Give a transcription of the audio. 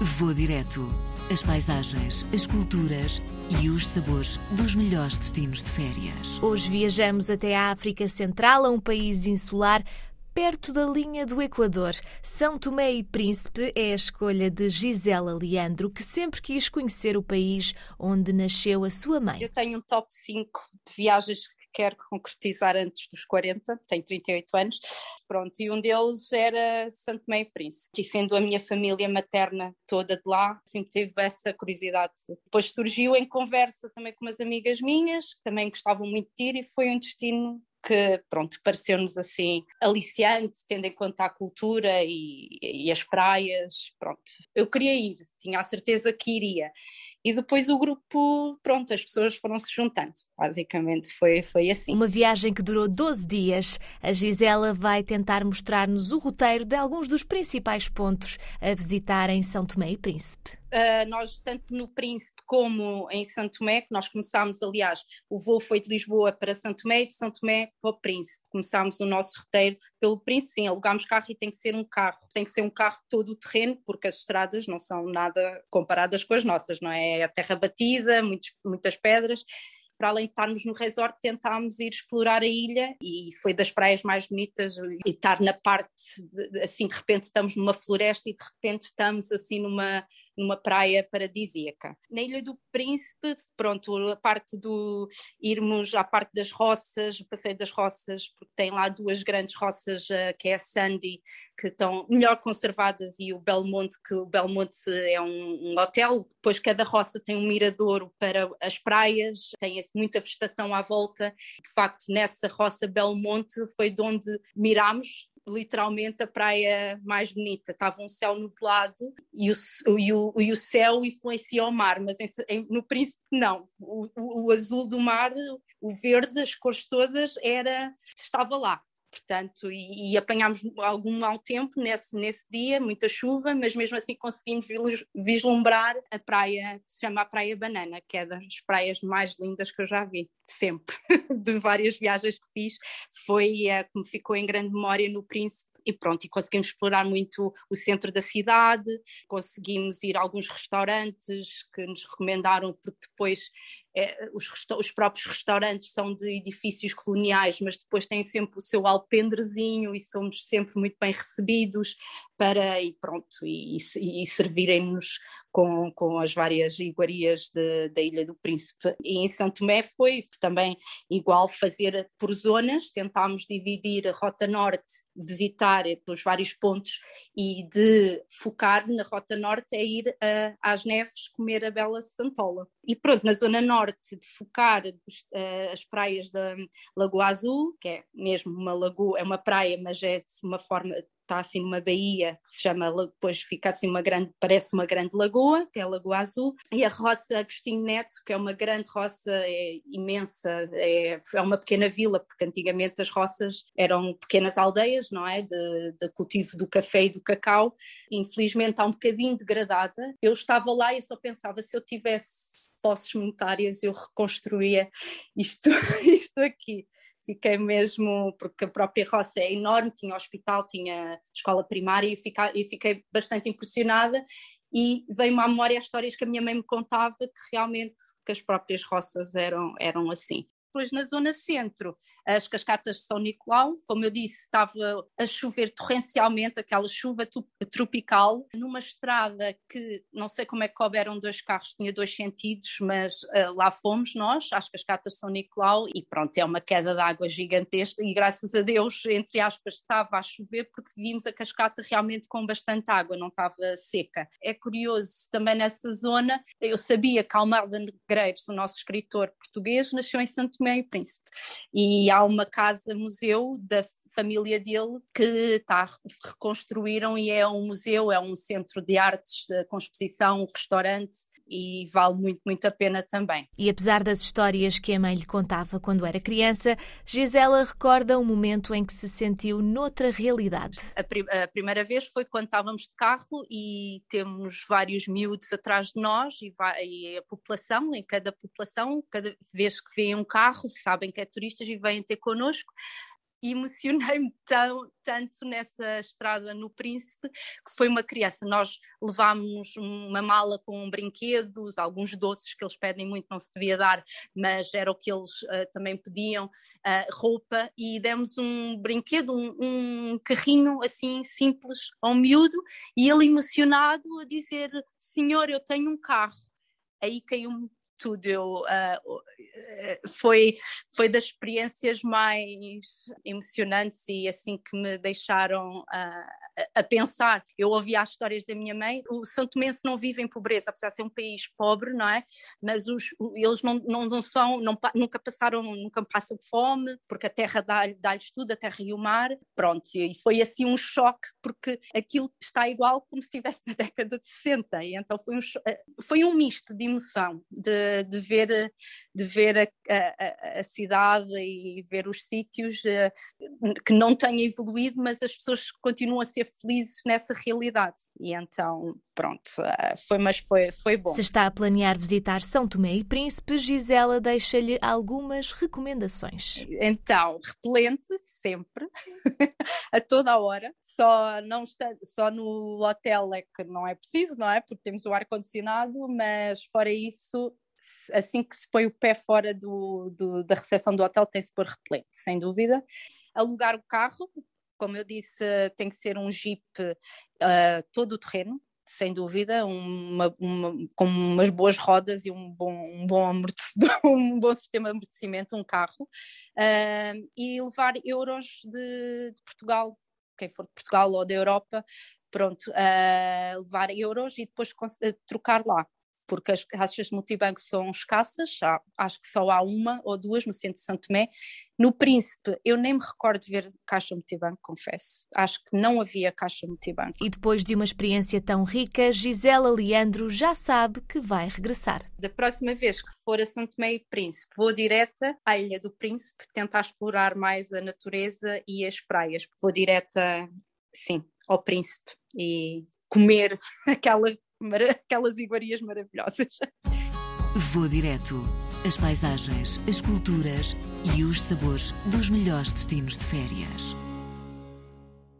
Vou direto. As paisagens, as culturas e os sabores dos melhores destinos de férias. Hoje viajamos até a África Central, a um país insular perto da linha do Equador. São Tomé e Príncipe é a escolha de Gisela Leandro, que sempre quis conhecer o país onde nasceu a sua mãe. Eu tenho um top 5 de viagens quero concretizar antes dos 40, tenho 38 anos, pronto, e um deles era Santo Meio Príncipe, e sendo a minha família materna toda de lá, sempre tive essa curiosidade. Depois surgiu em conversa também com umas amigas minhas, que também gostavam muito de ir, e foi um destino que, pronto, pareceu-nos assim aliciante, tendo em conta a cultura e, e, as praias, pronto. Eu queria ir, tinha a certeza que iria. E depois o grupo, pronto, as pessoas foram se juntando. Basicamente foi, foi assim. Uma viagem que durou 12 dias. A Gisela vai tentar mostrar-nos o roteiro de alguns dos principais pontos a visitar em São Tomé e Príncipe. Uh, nós, tanto no Príncipe como em Santo Tomé, que nós começámos, aliás, o voo foi de Lisboa para Santo Tomé e de Santo Tomé para o Príncipe. Começámos o nosso roteiro pelo Príncipe, sim, alugámos carro e tem que ser um carro, tem que ser um carro todo o terreno, porque as estradas não são nada comparadas com as nossas, não é? É a terra batida, muitos, muitas pedras. Para além de estarmos no resort, tentámos ir explorar a ilha e foi das praias mais bonitas. E estar na parte, de, assim, de repente estamos numa floresta e de repente estamos assim numa numa praia paradisíaca. Na Ilha do Príncipe, pronto, a parte do irmos à parte das roças, o passeio das roças, porque tem lá duas grandes roças, eh, que é a Sandy, que estão melhor conservadas, e o Belmonte, que o Belmonte é um, um hotel, depois cada roça tem um miradouro para as praias, tem muita vegetação à volta, de facto nessa roça Belmonte foi de onde mirámos literalmente a praia mais bonita. Estava um céu nublado e o, e o, e o céu influencia o mar, mas em, em, no Príncipe não. O, o, o, azul do mar, o verde, as cores todas, era estava lá portanto, e, e, apanhámos algum mau tempo nesse, nesse dia, muita chuva, mas mesmo assim conseguimos vislumbrar a praia, que se chama a Praia Banana, que é das praias mais lindas que eu já vi, sempre, de várias viagens que fiz, foi a que me ficou em grande memória no Príncipe, e pronto, e conseguimos explorar muito o centro da cidade, conseguimos ir a alguns restaurantes que nos recomendaram, porque depois é, os, os, próprios restaurantes são de edifícios coloniais, mas depois têm sempre o seu alpendrezinho e somos sempre muito bem recebidos para, e pronto, e, e, e servirem-nos com, com as várias iguarias de, da Ilha do Príncipe. E em São Tomé foi também igual fazer por zonas, tentámos dividir a Rota Norte, visitar pelos vários pontos e de focar na Rota Norte é ir uh, às neves comer a Bela Santola. E pronto, na Zona Norte de focar uh, as praias da Lagoa Azul, que é mesmo uma lagoa, é uma praia, mas é de uma forma está assim numa baía que se chama, depois fica assim uma grande, parece uma grande lagoa, que é a Lagoa Azul, e a roça Agostinho Neto, que é uma grande roça, é imensa, é, é uma pequena vila, porque antigamente as roças eram pequenas aldeias, não é, de, de cultivo do café e do cacau, infelizmente está um bocadinho degradada, eu estava lá e só pensava, se eu tivesse posses monetárias eu reconstruía isto, isto aqui. Fiquei mesmo, porque a própria roça é enorme, tinha hospital, tinha escola primária e, fica, e fiquei bastante impressionada. E veio-me à memória as histórias que a minha mãe me contava que realmente que as próprias roças eram, eram assim depois na zona centro, as cascatas de São Nicolau, como eu disse, estava a chover torrencialmente, aquela chuva tropical, numa estrada que não sei como é que couberam dois carros, tinha dois sentidos, mas uh, lá fomos nós, às cascatas de São Nicolau, e pronto, é uma queda de água gigantesca, e graças a Deus, entre aspas, estava a chover, porque vimos a cascata realmente com bastante água, não estava seca. É curioso também nessa zona, eu sabia que Almada Negreiros, o nosso escritor português, nasceu em Santo E Príncipe. E há uma casa-museu da família dele que está, reconstruíram e é um museu, é um centro de artes com exposição, um restaurante e vale muito, muito a pena também. E apesar das histórias que a mãe lhe contava quando era criança, Gisela recorda um momento em que se sentiu noutra realidade. A, pri a primeira vez foi quando estávamos de carro e temos vários miúdos atrás de nós e, e a população, em cada população, cada vez que vem um carro, sabem que é turistas e vêm ter connosco, emocionei-me tão, tanto nessa estrada no Príncipe, que foi uma criança. Nós levámos uma mala com brinquedos, alguns doces que eles pedem muito, não se devia dar, mas era o que eles uh, também pediam, uh, roupa, e demos um brinquedo, um, um carrinho assim simples ao miúdo, e ele emocionado a dizer: Senhor, eu tenho um carro. Aí caiu-me tudo. Eu, uh, foi, foi das experiências mais emocionantes e assim que me deixaram uh, a pensar. Eu ouvia as histórias da minha mãe. O Santo Tomense não vive em pobreza, apesar de ser um país pobre, não é? Mas os, eles não, não, não são, não, nunca passaram, nunca passam fome, porque a terra dá-lhes dá tudo, a terra e o mar. Pronto, e foi assim um choque, porque aquilo está igual como se estivesse na década de 60. E então foi um, foi um misto de emoção, de de, ver, de ver a, a, a, cidade e ver os sítios uh, que não têm evoluído, mas as pessoas continuam a ser felizes nessa realidade. E então, pronto, uh, foi, mas foi, foi bom. Se está a planear visitar São Tomé e Príncipe, Gisela deixa-lhe algumas recomendações. Então, repelente, sempre, a toda a hora, só, não está, só no hotel é que não é preciso, não é? Porque temos o ar-condicionado, mas fora isso, assim que se põe o pé fora do, do, da recepção do hotel, tem-se por repelente, sem dúvida. Alugar o carro, como eu disse, tem que ser um Jeep uh, todo o terreno, sem dúvida, uma, uma, com umas boas rodas e um bom, um bom um bom sistema de amortecimento, um carro, uh, e levar euros de, de, Portugal, quem for de Portugal ou da Europa, pronto, uh, levar euros e depois trocar lá porque as caixas de multibanco são escassas, acho que só há uma ou duas no centro de Santo Tomé. No Príncipe, eu nem me recordo de ver caixa multibanco, confesso. Acho que não havia caixa multibanco. E depois de uma experiência tão rica, Gisela Leandro já sabe que vai regressar. Da próxima vez que for a Santo Tomé e Príncipe, vou direta à Ilha do Príncipe, tentar explorar mais a natureza e as praias. Vou direta, sim, ao Príncipe e comer aquela aquelas iguarias maravilhosas. Vou direto. As paisagens, as culturas e os sabores dos melhores destinos de férias.